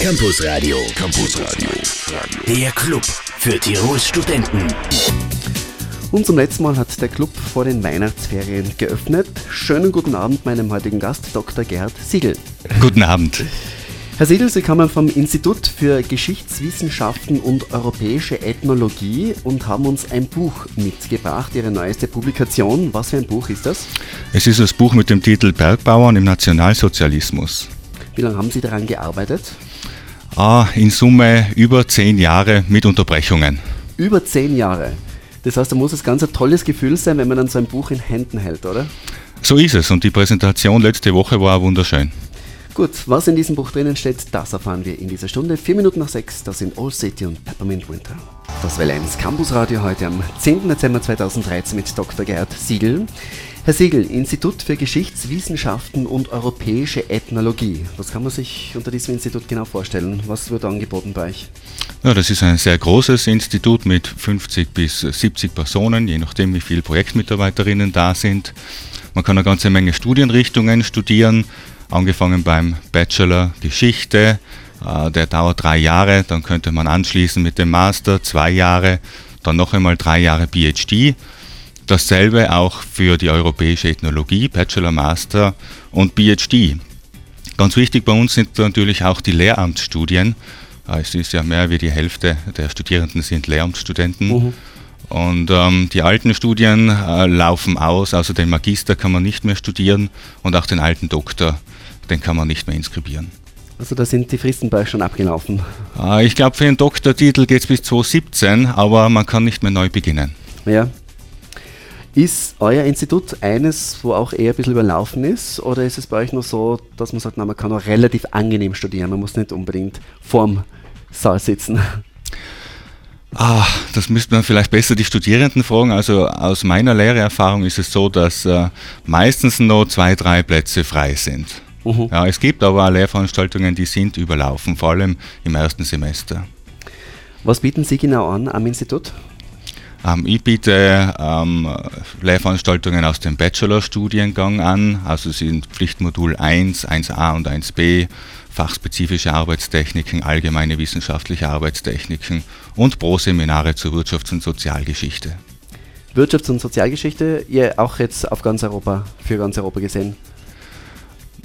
Campus Radio. Campus Radio. Der Club für Tirols Studenten. Und zum letzten Mal hat der Club vor den Weihnachtsferien geöffnet. Schönen guten Abend meinem heutigen Gast, Dr. Gerhard Siegel. Guten Abend. Herr Siegel, Sie kommen vom Institut für Geschichtswissenschaften und europäische Ethnologie und haben uns ein Buch mitgebracht, Ihre neueste Publikation. Was für ein Buch ist das? Es ist das Buch mit dem Titel Bergbauern im Nationalsozialismus. Wie lange haben Sie daran gearbeitet? Ah, in Summe über zehn Jahre mit Unterbrechungen. Über zehn Jahre. Das heißt, da muss es ganz ein tolles Gefühl sein, wenn man dann so ein Buch in Händen hält, oder? So ist es und die Präsentation letzte Woche war wunderschön. Gut, was in diesem Buch drinnen steht, das erfahren wir in dieser Stunde. Vier Minuten nach sechs, das sind Old City und Peppermint Winter. Das Welle 1 Campus Radio heute am 10. Dezember 2013 mit Dr. Gerhard Siegel. Herr Siegel, Institut für Geschichtswissenschaften und europäische Ethnologie. Was kann man sich unter diesem Institut genau vorstellen? Was wird angeboten bei euch? Ja, das ist ein sehr großes Institut mit 50 bis 70 Personen, je nachdem, wie viele Projektmitarbeiterinnen da sind. Man kann eine ganze Menge Studienrichtungen studieren, angefangen beim Bachelor Geschichte, äh, der dauert drei Jahre, dann könnte man anschließen mit dem Master zwei Jahre, dann noch einmal drei Jahre PhD Dasselbe auch für die europäische Ethnologie, Bachelor, Master und PhD. Ganz wichtig bei uns sind natürlich auch die Lehramtsstudien. Ah, es ist ja mehr wie die Hälfte der Studierenden sind Lehramtsstudenten. Mhm. Und ähm, die alten Studien äh, laufen aus, also den Magister kann man nicht mehr studieren und auch den alten Doktor, den kann man nicht mehr inskribieren. Also da sind die Fristen bei euch schon abgelaufen. Äh, ich glaube, für den Doktortitel geht es bis 2017, aber man kann nicht mehr neu beginnen. Ja, ist euer Institut eines, wo auch eher ein bisschen überlaufen ist? Oder ist es bei euch nur so, dass man sagt, na, man kann auch relativ angenehm studieren, man muss nicht unbedingt vorm Saal sitzen? Ah, das müsste man vielleicht besser die Studierenden fragen. Also aus meiner Lehreerfahrung ist es so, dass äh, meistens nur zwei, drei Plätze frei sind. Uh Ja, es gibt aber auch Lehrveranstaltungen, die sind überlaufen, vor allem im ersten Semester. Was bieten Sie genau an am Institut? Ähm, ich biete ähm, Lehrveranstaltungen aus dem Bachelorstudiengang an, also sind Pflichtmodul 1, 1a und 1b, fachspezifische Arbeitstechniken, allgemeine wissenschaftliche Arbeitstechniken und Pro-Seminare zur Wirtschafts- und Sozialgeschichte. Wirtschafts- und Sozialgeschichte, ihr auch jetzt auf ganz Europa, für ganz Europa gesehen?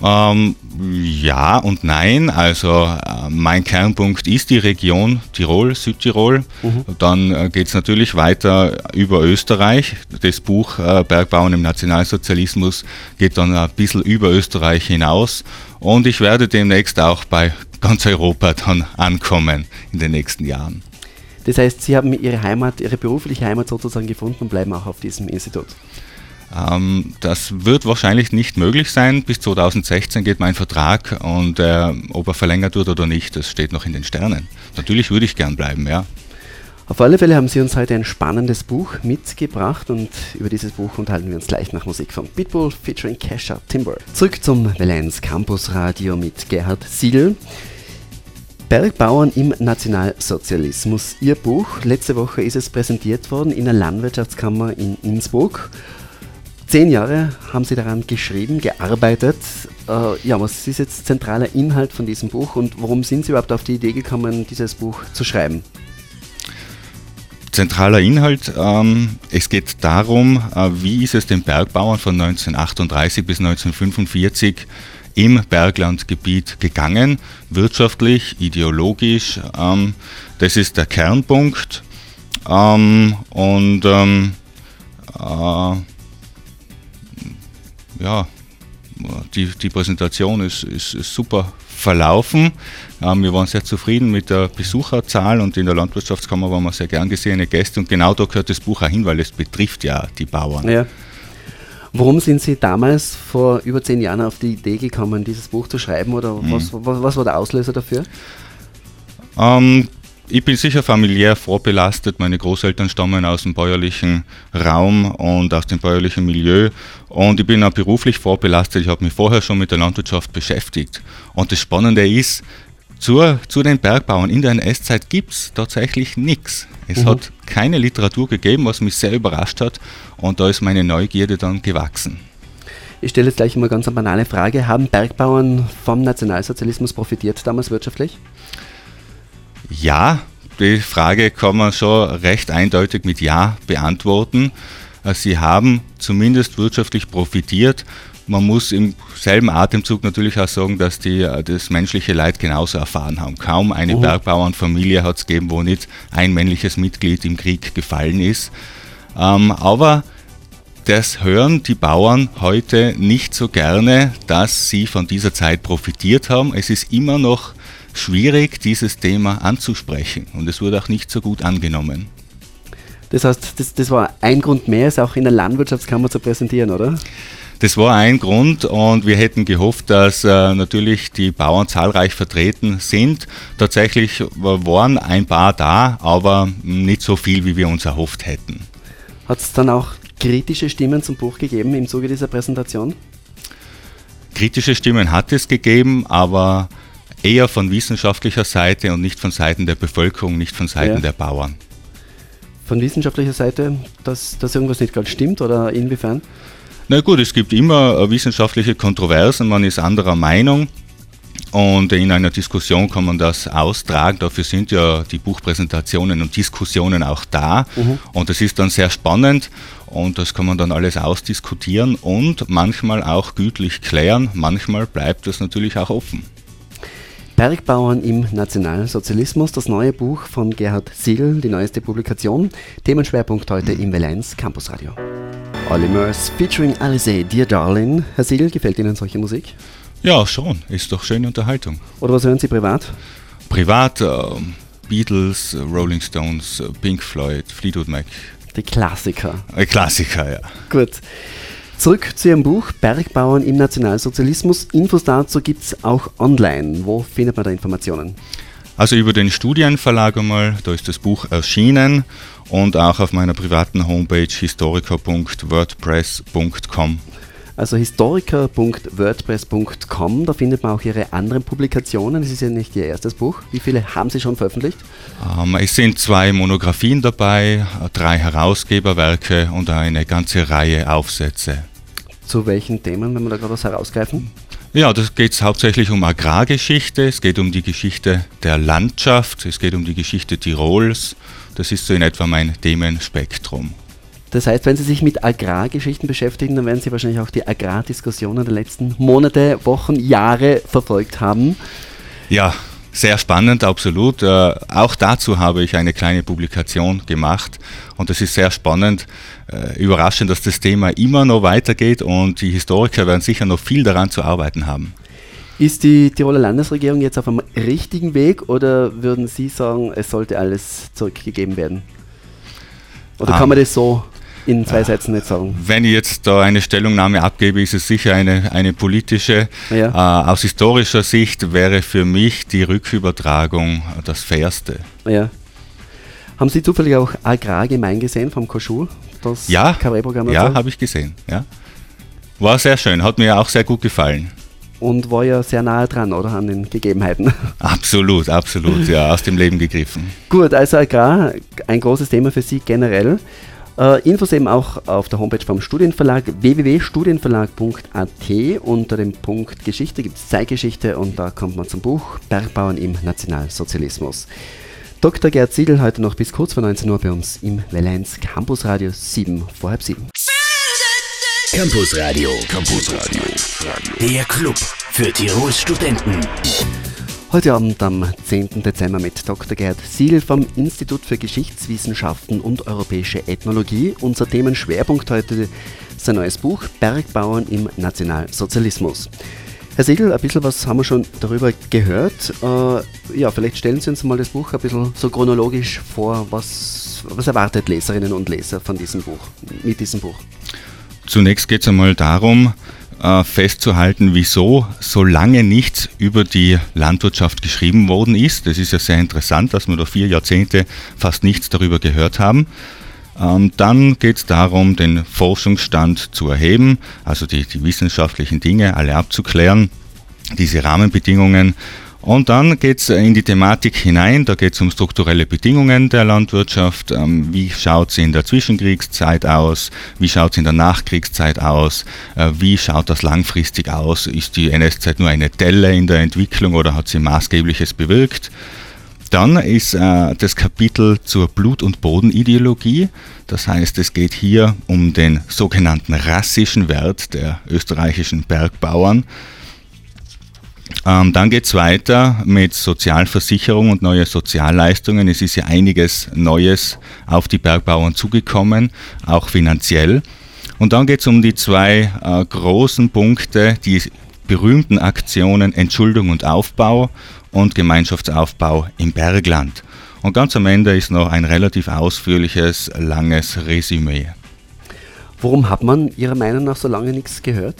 Ähm, ja und nein. Also äh, mein Kernpunkt ist die Region Tirol, Südtirol. Mhm. Dann äh, geht es natürlich weiter über Österreich. Das Buch äh, Bergbauen im Nationalsozialismus geht dann ein bisschen über Österreich hinaus. Und ich werde demnächst auch bei ganz Europa dann ankommen in den nächsten Jahren. Das heißt, Sie haben Ihre Heimat, Ihre berufliche Heimat sozusagen gefunden und bleiben auch auf diesem Institut. Ähm, das wird wahrscheinlich nicht möglich sein. Bis 2016 geht mein Vertrag und äh, ob er verlängert wird oder nicht, das steht noch in den Sternen. Natürlich würde ich gern bleiben, ja. Auf alle Fälle haben Sie uns heute ein spannendes Buch mitgebracht und über dieses Buch unterhalten wir uns gleich nach Musik von Pitbull featuring Kesha Timber. Zurück zum Valenz Campus Radio mit Gerhard Siegel. Bergbauern im Nationalsozialismus. Ihr Buch, letzte Woche ist es präsentiert worden in der Landwirtschaftskammer in Innsbruck. Zehn Jahre haben Sie daran geschrieben, gearbeitet. Äh, ja, was ist jetzt zentraler Inhalt von diesem Buch und warum sind Sie überhaupt auf die Idee gekommen, dieses Buch zu schreiben? Zentraler Inhalt, ähm, es geht darum, äh, wie ist es den Bergbauern von 1938 bis 1945 im Berglandgebiet gegangen, wirtschaftlich, ideologisch. Ähm, das ist der Kernpunkt. Ähm, und ähm, äh, ja, die, die Präsentation ist, ist, ist super verlaufen. Ähm, wir waren sehr zufrieden mit der Besucherzahl und in der Landwirtschaftskammer waren wir sehr gern gesehene Gäste und genau da gehört das Buch auch hin, weil es betrifft ja die Bauern. Ja. Warum sind Sie damals vor über zehn Jahren auf die Idee gekommen, dieses Buch zu schreiben oder mhm. was, was, was, war der Auslöser dafür? Ähm, ich bin sicher familiär vorbelastet. Meine Großeltern stammen aus dem bäuerlichen Raum und aus dem bäuerlichen Milieu. Und ich bin auch beruflich vorbelastet. Ich habe mich vorher schon mit der Landwirtschaft beschäftigt. Und das Spannende ist, zur, zu den Bergbauern in der NS-Zeit gibt es tatsächlich nichts. Es mhm. hat keine Literatur gegeben, was mich sehr überrascht hat. Und da ist meine Neugierde dann gewachsen. Ich stelle jetzt gleich mal ganz eine banale Frage. Haben Bergbauern vom Nationalsozialismus profitiert damals wirtschaftlich? Ja, die Frage kann man schon recht eindeutig mit Ja beantworten. Äh, sie haben zumindest wirtschaftlich profitiert. Man muss im selben Atemzug natürlich auch sagen, dass die äh, das menschliche Leid genauso erfahren haben. Kaum eine uh. Bergbauernfamilie hat es gegeben, wo nicht ein männliches Mitglied im Krieg gefallen ist. Ähm, aber das hören die Bauern heute nicht so gerne, dass sie von dieser Zeit profitiert haben. Es ist immer noch schwierig, dieses Thema anzusprechen und es wurde auch nicht so gut angenommen. Das heißt, das, das war ein Grund mehr, es auch in der Landwirtschaftskammer zu präsentieren, oder? Das war ein Grund und wir hätten gehofft, dass äh, natürlich die Bauern zahlreich vertreten sind. Tatsächlich waren ein paar da, aber nicht so viel, wie wir uns erhofft hätten. Hat es dann auch kritische Stimmen zum Buch gegeben im Zuge dieser Präsentation? Kritische Stimmen hat es gegeben, aber eher von wissenschaftlicher Seite und nicht von Seiten der Bevölkerung, nicht von Seiten ja. der Bauern. Von wissenschaftlicher Seite, dass, dass irgendwas nicht ganz stimmt oder inwiefern? Na gut, es gibt immer äh, wissenschaftliche Kontroversen, man ist anderer Meinung. Und in einer Diskussion kann man das austragen. Dafür sind ja die Buchpräsentationen und Diskussionen auch da. Mhm. Und das ist dann sehr spannend und das kann man dann alles ausdiskutieren und manchmal auch gütlich klären. Manchmal bleibt das natürlich auch offen. Bergbauern im Nationalsozialismus, das neue Buch von Gerhard Siegel, die neueste Publikation. Themenschwerpunkt heute im Valenz Campusradio. Olimers featuring Alice, Dear Darling. Herr Siegel, gefällt Ihnen solche Musik? Ja, schon. Ist doch schöne Unterhaltung. Oder was hören Sie privat? Privat äh, Beatles, Rolling Stones, Pink Floyd, Fleetwood Mac. Die Klassiker. Äh, Klassiker, ja. Gut. Zurück zu Ihrem Buch Bergbauern im Nationalsozialismus. Infos dazu gibt es auch online. Wo findet man da Informationen? Also über den Studienverlag einmal, da ist das Buch erschienen und auch auf meiner privaten Homepage historiker.wordpress.com. Also historiker.wordpress.com, da findet man auch Ihre anderen Publikationen. Es ist ja nicht Ihr erstes Buch. Wie viele haben Sie schon veröffentlicht? Ähm, es sind zwei Monographien dabei, drei Herausgeberwerke und eine ganze Reihe Aufsätze. Zu welchen Themen, wenn wir da gerade was herausgreifen? Ja, das geht hauptsächlich um Agrargeschichte, es geht um die Geschichte der Landschaft, es geht um die Geschichte Tirols. Das ist so in etwa mein Themenspektrum. Das heißt, wenn Sie sich mit Agrargeschichten beschäftigen, dann werden Sie wahrscheinlich auch die Agrardiskussionen der letzten Monate, Wochen, Jahre verfolgt haben. Ja, sehr spannend, absolut. Äh, auch dazu habe ich eine kleine Publikation gemacht und es ist sehr spannend, äh, überraschend, dass das Thema immer noch weitergeht und die Historiker werden sicher noch viel daran zu arbeiten haben. Ist die Tiroler Landesregierung jetzt auf einem richtigen Weg oder würden Sie sagen, es sollte alles zurückgegeben werden? Oder kann man das so in zwei Sätzen nicht sagen. Wenn ich jetzt da eine Stellungnahme abgebe, ist es sicher eine, eine politische. Ja. Äh, aus historischer Sicht wäre für mich die Rückübertragung das Fairste. Ja. Haben Sie zufällig auch Agrargemein gesehen vom Koschul? Das ja, ja habe ich gesehen. Ja. War sehr schön, hat mir auch sehr gut gefallen. Und war ja sehr nahe dran, oder? An den Gegebenheiten. Absolut, absolut, ja, aus dem Leben gegriffen. Gut, also Agrar, ein großes Thema für Sie generell. Äh, Infos eben auch auf der Homepage vom Studienverlag www.studienverlag.at. Unter dem Punkt Geschichte gibt es Zeitgeschichte und da kommt man zum Buch Bergbauern im Nationalsozialismus. Dr. Gerd Siegel heute noch bis kurz vor 19 Uhr bei uns im Valenz Campus Radio 7 vor halb 7. Campus Radio, Campus Radio, der Club für Tirols Studenten. Heute Abend am 10. Dezember mit Dr. Gerd Siegel vom Institut für Geschichtswissenschaften und Europäische Ethnologie. Unser Themenschwerpunkt heute sein neues Buch Bergbauern im Nationalsozialismus. Herr Siegel, ein bisschen was haben wir schon darüber gehört. Äh, ja, vielleicht stellen Sie uns mal das Buch ein bisschen so chronologisch vor. Was, was erwartet Leserinnen und Leser von diesem Buch, mit diesem Buch? Zunächst geht es einmal darum, äh, festzuhalten, wieso so lange nichts über die Landwirtschaft geschrieben worden ist. Das ist ja sehr interessant, dass wir da vier Jahrzehnte fast nichts darüber gehört haben. Ähm, dann geht es darum, den Forschungsstand zu erheben, also die, die wissenschaftlichen Dinge alle abzuklären, diese Rahmenbedingungen Und dann geht es in die Thematik hinein, da geht es um strukturelle Bedingungen der Landwirtschaft, ähm, wie schaut sie in der Zwischenkriegszeit aus, wie schaut sie in der Nachkriegszeit aus, äh, wie schaut das langfristig aus, ist die NS-Zeit nur eine Delle in der Entwicklung oder hat sie Maßgebliches bewirkt. Dann ist äh, das Kapitel zur Blut- und Bodenideologie. Das heißt, es geht hier um den sogenannten rassischen Wert der österreichischen Bergbauern. Ähm, dann geht es weiter mit Sozialversicherung und neue Sozialleistungen. Es ist ja einiges Neues auf die Bergbauern zugekommen, auch finanziell. Und dann geht es um die zwei äh, großen Punkte, die berühmten Aktionen Entschuldung und Aufbau und Gemeinschaftsaufbau im Bergland. Und ganz am Ende ist noch ein relativ ausführliches, langes Resümee. Warum hat man Ihrer Meinung nach so lange nichts gehört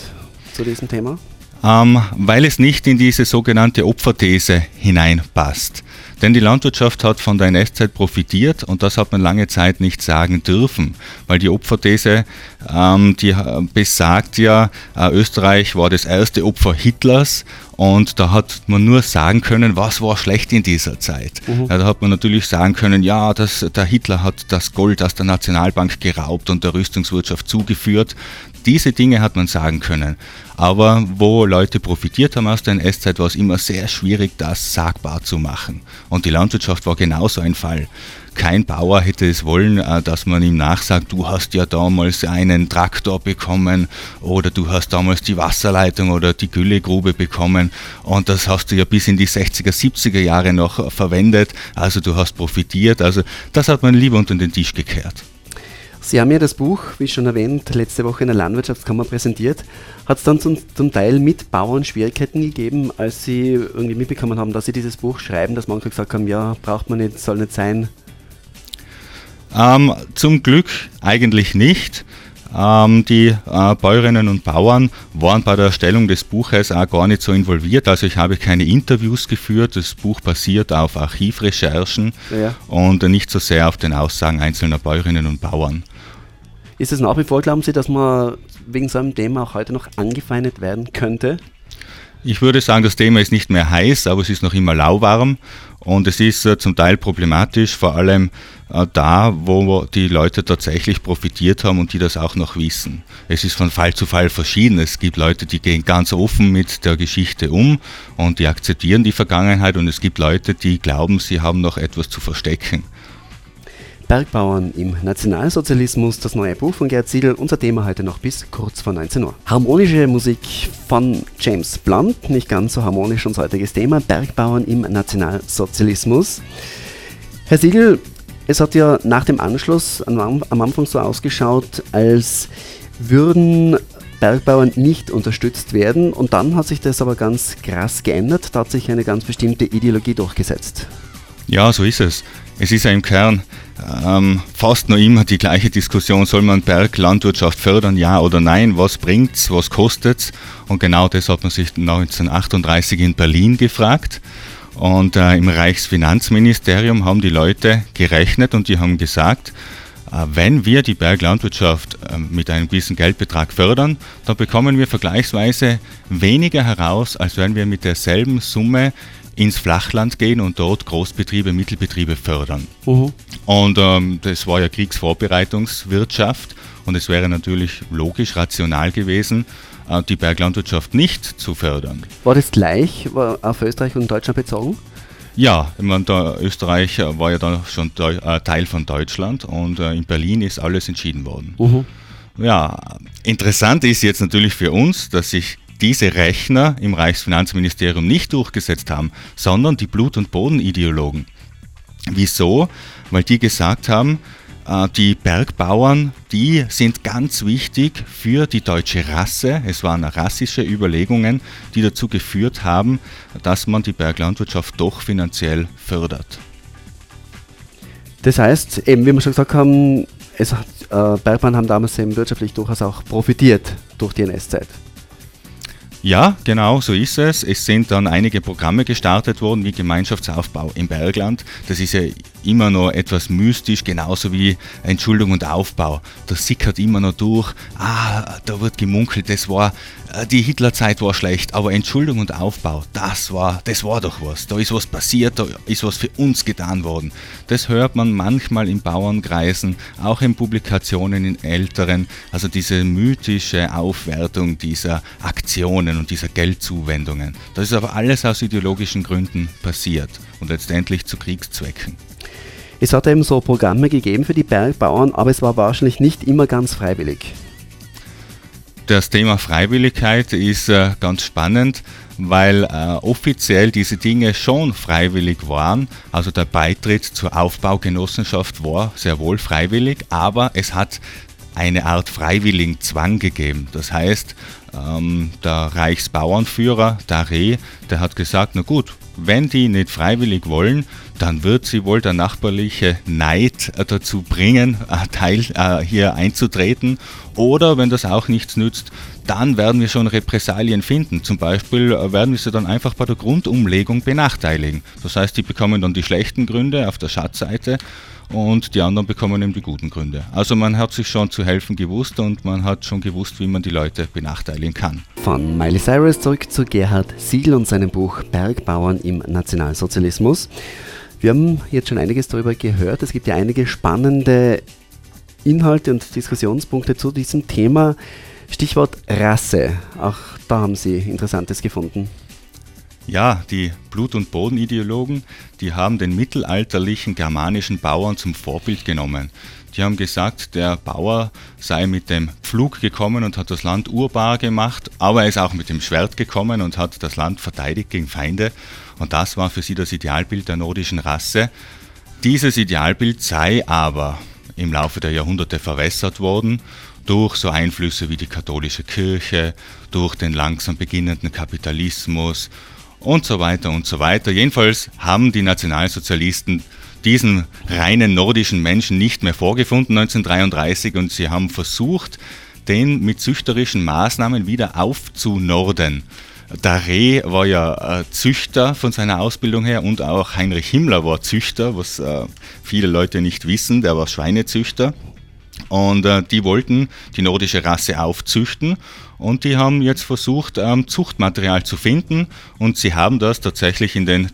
zu diesem Thema? Ähm, weil es nicht in diese sogenannte Opferthese hineinpasst. Denn die Landwirtschaft hat von der NS-Zeit profitiert und das hat man lange Zeit nicht sagen dürfen, weil die Opferthese, ähm, die besagt ja, äh, Österreich war das erste Opfer Hitlers und da hat man nur sagen können, was war schlecht in dieser Zeit. Mhm. Ja, da hat man natürlich sagen können, ja, das, der Hitler hat das Gold aus der Nationalbank geraubt und der Rüstungswirtschaft zugeführt. Diese Dinge hat man sagen können. Aber wo Leute profitiert haben aus der NS-Zeit, war es immer sehr schwierig, das sagbar zu machen. Und die Landwirtschaft war genauso ein Fall. Kein Bauer hätte es wollen, äh, dass man ihm nachsagt, du hast ja damals einen Traktor bekommen oder du hast damals die Wasserleitung oder die Güllegrube bekommen und das hast du ja bis in die 60er, 70er Jahre noch verwendet, also du hast profitiert. Also das hat man lieber unter den Tisch gekehrt. Sie haben ja das Buch, wie schon erwähnt, letzte Woche in der Landwirtschaftskammer präsentiert. Hat es dann zum, zum, Teil mit Bauern Schwierigkeiten gegeben, als Sie irgendwie mitbekommen haben, dass Sie dieses Buch schreiben, dass manche gesagt haben, ja, braucht man nicht, soll nicht sein? Ähm, zum Glück eigentlich nicht. Ähm, die äh, Bäuerinnen und Bauern waren bei der Erstellung des Buches auch gar nicht so involviert. Also ich habe keine Interviews geführt. Das Buch basiert auf Archivrecherchen ja. und nicht so sehr auf den Aussagen einzelner Bäuerinnen und Bauern. Ist es nach wie vor, glauben Sie, dass man wegen so einem Thema auch heute noch angefeindet werden könnte? Ich würde sagen, das Thema ist nicht mehr heiß, aber es ist noch immer lauwarm und es ist äh, zum Teil problematisch, vor allem da, wo die Leute tatsächlich profitiert haben und die das auch noch wissen. Es ist von Fall zu Fall verschieden. Es gibt Leute, die gehen ganz offen mit der Geschichte um und die akzeptieren die Vergangenheit und es gibt Leute, die glauben, sie haben noch etwas zu verstecken. Bergbauern im Nationalsozialismus, das neue Buch von Gerd Siegel, unser Thema heute noch bis kurz vor 19 Uhr. Harmonische Musik von James Blunt, nicht ganz so harmonisch unser heutiges Thema, Bergbauern im Nationalsozialismus. Herr Siegel, es hat ja nach dem Anschluss am Anfang so ausgeschaut, als würden Bergbauern nicht unterstützt werden und dann hat sich das aber ganz krass geändert, da hat sich eine ganz bestimmte Ideologie durchgesetzt. Ja, so ist es. Es ist ja im Kern ähm, fast noch immer die gleiche Diskussion, soll man Berglandwirtschaft fördern, ja oder nein, was bringt's, was kostet's? Und genau das hat man sich 1938 in Berlin gefragt. Und äh, im Reichsfinanzministerium haben die Leute gerechnet und die haben gesagt, äh, wenn wir die Berglandwirtschaft äh, mit einem gewissen Geldbetrag fördern, dann bekommen wir vergleichsweise weniger heraus, als wenn wir mit derselben Summe ins Flachland gehen und dort Großbetriebe, Mittelbetriebe fördern. Uh Und ähm, das war ja Kriegsvorbereitungswirtschaft und es wäre natürlich logisch, rational gewesen, die Berglandwirtschaft nicht zu fördern. War das gleich auf Österreich und Deutschland bezogen? Ja, ich meine, Österreich war ja dann schon äh, Teil von Deutschland und äh, in Berlin ist alles entschieden worden. Uh -huh. Ja, interessant ist jetzt natürlich für uns, dass sich diese Rechner im Reichsfinanzministerium nicht durchgesetzt haben, sondern die Blut- und Bodenideologen. Wieso? Weil die gesagt haben, äh, die Bergbauern, die sind ganz wichtig für die deutsche Rasse. Es waren rassische Überlegungen, die dazu geführt haben, dass man die Berglandwirtschaft doch finanziell fördert. Das heißt, eben wie wir schon gesagt haben, es äh, Bergbauern haben damals eben wirtschaftlich durchaus auch profitiert durch die NS-Zeit. Ja, genau, so ist es. Es sind dann einige Programme gestartet worden, wie Gemeinschaftsaufbau im Bergland. Das ist ja immer noch etwas mystisch, genauso wie Entschuldung und Aufbau. Das sickert immer noch durch. Ah, da wird gemunkelt, das war, äh, die Hitlerzeit war schlecht, aber Entschuldung und Aufbau, das war, das war doch was. Da ist was passiert, da ist was für uns getan worden. Das hört man manchmal in Bauernkreisen, auch in Publikationen in älteren, also diese mythische Aufwertung dieser Aktionen und dieser Geldzuwendungen. Das ist aber alles aus ideologischen Gründen passiert und letztendlich zu Kriegszwecken. Es hat eben so Programme gegeben für die Bergbauern, aber es war wahrscheinlich nicht immer ganz freiwillig. Das Thema Freiwilligkeit ist äh, ganz spannend, weil äh, offiziell diese Dinge schon freiwillig waren. Also der Beitritt zur Aufbaugenossenschaft war sehr wohl freiwillig, aber es hat eine Art freiwilligen Zwang gegeben. Das heißt, ähm, der Reichsbauernführer, Daré, der hat gesagt, na gut, wenn die nicht freiwillig wollen, dann wird sie wohl der nachbarliche Neid äh, dazu bringen, äh, Teil äh, hier einzutreten. Oder wenn das auch nichts nützt, dann werden wir schon Repressalien finden. Zum Beispiel werden wir sie dann einfach bei der Grundumlegung benachteiligen. Das heißt, die bekommen dann die schlechten Gründe auf der Schatzseite und die anderen bekommen eben die guten Gründe. Also man hat sich schon zu helfen gewusst und man hat schon gewusst, wie man die Leute benachteiligen kann. Von Miley Cyrus zurück zu Gerhard Siegel und seinem Buch Bergbauern im Nationalsozialismus. Wir haben jetzt schon einiges darüber gehört. Es gibt ja einige spannende Inhalte und Diskussionspunkte zu diesem Thema. Stichwort Rasse. Auch da haben Sie Interessantes gefunden. Ja, die Blut- und Bodenideologen, die haben den mittelalterlichen germanischen Bauern zum Vorbild genommen. Die haben gesagt, der Bauer sei mit dem Pflug gekommen und hat das Land urbar gemacht, aber er ist auch mit dem Schwert gekommen und hat das Land verteidigt gegen Feinde. Und das war für sie das Idealbild der nordischen Rasse. Dieses Idealbild sei aber im Laufe der Jahrhunderte verwässert worden durch so Einflüsse wie die katholische Kirche, durch den langsam beginnenden Kapitalismus und so weiter und so weiter. Jedenfalls haben die Nationalsozialisten diesen reinen nordischen Menschen nicht mehr vorgefunden 1933 und sie haben versucht, den mit züchterischen Maßnahmen wieder aufzunorden. Daré war ja äh, Züchter von seiner Ausbildung her und auch Heinrich Himmler war Züchter, was äh, viele Leute nicht wissen, der war Schweinezüchter. Und äh, die wollten die nordische Rasse aufzüchten und die haben jetzt versucht, ähm, Zuchtmaterial zu finden und sie haben das tatsächlich in den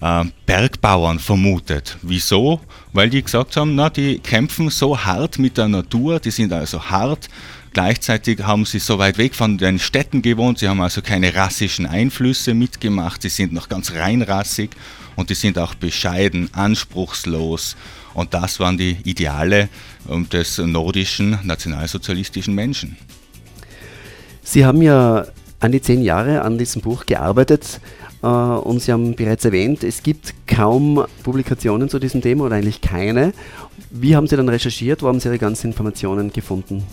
äh, Bergbauern vermutet. Wieso? Weil die gesagt haben, na, die kämpfen so hart mit der Natur, die sind also hart Gleichzeitig haben sie so weit weg von den Städten gewohnt, sie haben also keine rassischen Einflüsse mitgemacht, sie sind noch ganz reinrassig und die sind auch bescheiden, anspruchslos. Und das waren die Ideale ähm, des nordischen nationalsozialistischen Menschen. Sie haben ja an die zehn Jahre an diesem Buch gearbeitet äh, und Sie haben bereits erwähnt, es gibt kaum Publikationen zu diesem Thema oder eigentlich keine. Wie haben Sie dann recherchiert? Wo haben Sie Ihre ganzen Informationen gefunden?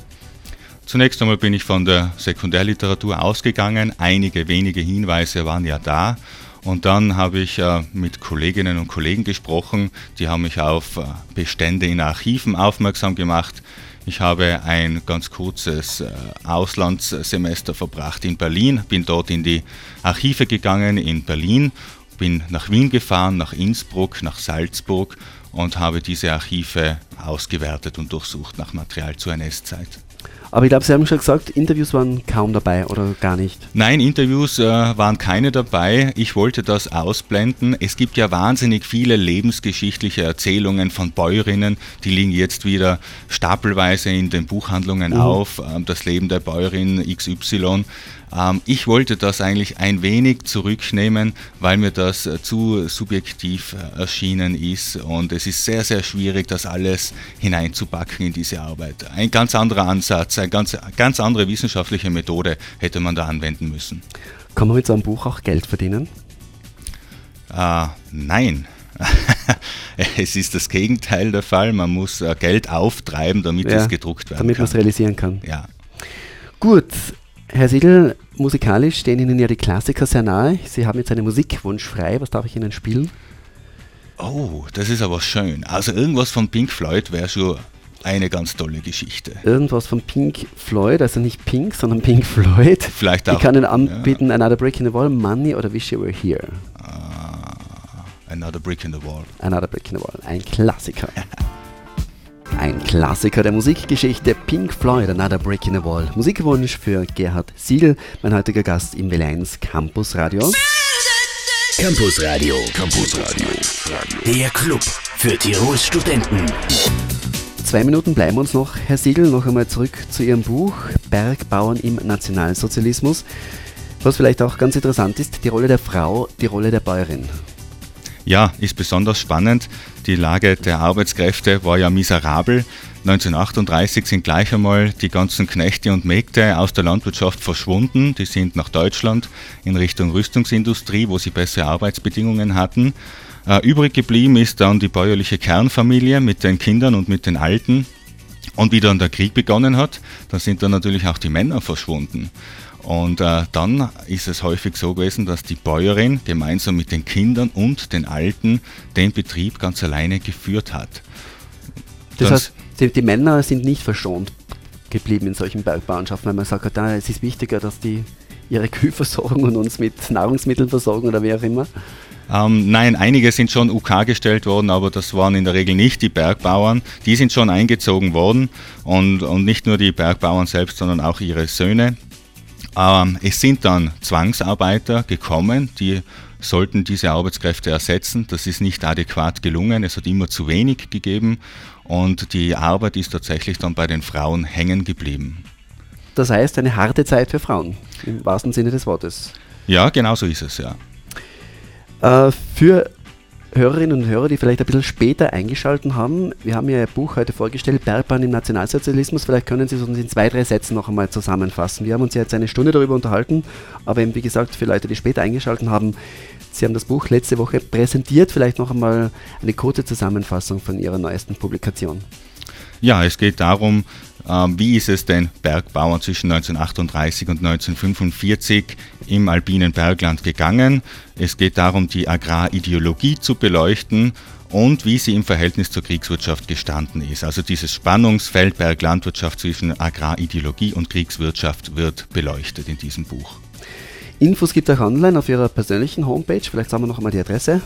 Zunächst einmal bin ich von der Sekundärliteratur ausgegangen. Einige wenige Hinweise waren ja da. Und dann habe ich äh, mit Kolleginnen und Kollegen gesprochen, die haben mich auf äh, Bestände in Archiven aufmerksam gemacht. Ich habe ein ganz kurzes äh, Auslandssemester verbracht in Berlin, bin dort in die Archive gegangen in Berlin, bin nach Wien gefahren, nach Innsbruck, nach Salzburg und habe diese Archive ausgewertet und durchsucht nach Material zur NS-Zeit. Aber ich glaube, Sie haben schon gesagt, Interviews waren kaum dabei oder gar nicht. Nein, Interviews äh, waren keine dabei. Ich wollte das ausblenden. Es gibt ja wahnsinnig viele lebensgeschichtliche Erzählungen von Bäuerinnen, die liegen jetzt wieder stapelweise in den Buchhandlungen mhm. auf. Ähm, das Leben der Bäuerin XY. Ähm, ich wollte das eigentlich ein wenig zurücknehmen, weil mir das äh, zu subjektiv äh, erschienen ist und es ist sehr, sehr schwierig, das alles hineinzupacken in diese Arbeit. Ein ganz anderer Ansatz, eine ganz, ganz andere wissenschaftliche Methode hätte man da anwenden müssen. Kann man mit so einem Buch auch Geld verdienen? Äh, nein. es ist das Gegenteil der Fall. Man muss äh, Geld auftreiben, damit ja, es gedruckt werden damit kann. Damit man es realisieren kann. Ja. Gut, Herr Siedl, musikalisch stehen Ihnen ja die Klassiker sehr nahe. Sie haben jetzt einen Musikwunsch frei. Was darf ich Ihnen spielen? Oh, das ist aber schön. Also irgendwas von Pink Floyd wäre schon eine ganz tolle Geschichte. Irgendwas von Pink Floyd, also nicht Pink, sondern Pink Floyd. Vielleicht auch. Ich kann Ihnen anbieten, ja. Another Brick in the Wall, Money oder Wish You Were Here. Uh, another Brick in the Wall. Another Brick in the Wall, ein Klassiker. Ein Klassiker der Musikgeschichte, Pink Floyd, Another Brick in the Wall. Musikwunsch für Gerhard Siegel, mein heutiger Gast im Weleins Campus Radio. Campus Radio, Campus Radio, der Club für Tirols Studenten. Zwei Minuten bleiben uns noch, Herr Siegel, noch einmal zurück zu Ihrem Buch Bergbauern im Nationalsozialismus. Was vielleicht auch ganz interessant ist, die Rolle der Frau, die Rolle der Bäuerin. Ja, ist besonders spannend. Die Lage der Arbeitskräfte war ja miserabel. 1938 sind gleich einmal die ganzen Knechte und Mägde aus der Landwirtschaft verschwunden. Die sind nach Deutschland in Richtung Rüstungsindustrie, wo sie bessere Arbeitsbedingungen hatten. Äh, übrig geblieben ist dann die bäuerliche Kernfamilie mit den Kindern und mit den Alten. Und wie dann der Krieg begonnen hat, da sind dann natürlich auch die Männer verschwunden. Und äh, dann ist es häufig so gewesen, dass die Bäuerin gemeinsam mit den Kindern und den Alten den Betrieb ganz alleine geführt hat. Das, das heißt, die, die, Männer sind nicht verschont geblieben in solchen Bergbauernschaften, weil man sagt, da, es ist wichtiger, dass die ihre Kühe versorgen und uns mit Nahrungsmitteln versorgen oder wie auch immer. Ähm, nein, einige sind schon UK gestellt worden, aber das waren in der Regel nicht die Bergbauern. Die sind schon eingezogen worden und, und nicht nur die Bergbauern selbst, sondern auch ihre Söhne. Ähm, es sind dann Zwangsarbeiter gekommen, die sollten diese Arbeitskräfte ersetzen. Das ist nicht adäquat gelungen, es hat immer zu wenig gegeben und die Arbeit ist tatsächlich dann bei den Frauen hängen geblieben. Das heißt, eine harte Zeit für Frauen, im wahrsten Sinne des Wortes. Ja, genau so ist es, ja. Äh, für Hörerinnen und Hörer, die vielleicht ein bisschen später eingeschaltet haben, wir haben ja Ihr Buch heute vorgestellt, Bergbahn im Nationalsozialismus. Vielleicht können Sie es uns in zwei, drei Sätzen noch einmal zusammenfassen. Wir haben uns ja jetzt eine Stunde darüber unterhalten, aber eben wie gesagt, für Leute, die später eingeschaltet haben, Sie haben das Buch letzte Woche präsentiert. Vielleicht noch einmal eine kurze Zusammenfassung von Ihrer neuesten Publikation. Ja, es geht darum, wie ist es den Bergbauern zwischen 1938 und 1945 im alpinen Bergland gegangen. Es geht darum, die Agrarideologie zu beleuchten und wie sie im Verhältnis zur Kriegswirtschaft gestanden ist. Also dieses Spannungsfeld Berglandwirtschaft zwischen Agrarideologie und Kriegswirtschaft wird beleuchtet in diesem Buch. Infos gibt es auch online auf Ihrer persönlichen Homepage. Vielleicht sagen wir noch einmal die Adresse.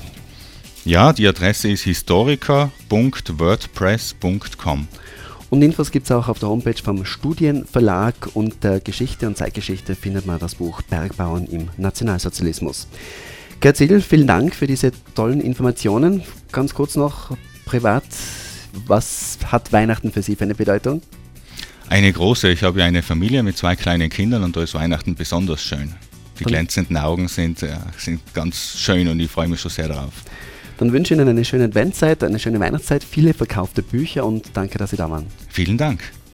Ja, die Adresse ist historiker.wordpress.com. Und Infos gibt es auch auf der Homepage vom Studienverlag und der Geschichte und Zeitgeschichte findet man das Buch Bergbauern im Nationalsozialismus. Gerd Siegel, vielen Dank für diese tollen Informationen. Ganz kurz noch privat, was hat Weihnachten für Sie für eine Bedeutung? Eine große. Ich habe ja eine Familie mit zwei kleinen Kindern und da ist Weihnachten besonders schön. Die glänzenden Augen sind, äh, sind ganz schön und ich freue mich schon sehr darauf. Dann wünsche ich Ihnen eine schöne Adventszeit, eine schöne Weihnachtszeit, viele verkaufte Bücher und danke, dass Sie da waren. Vielen Dank.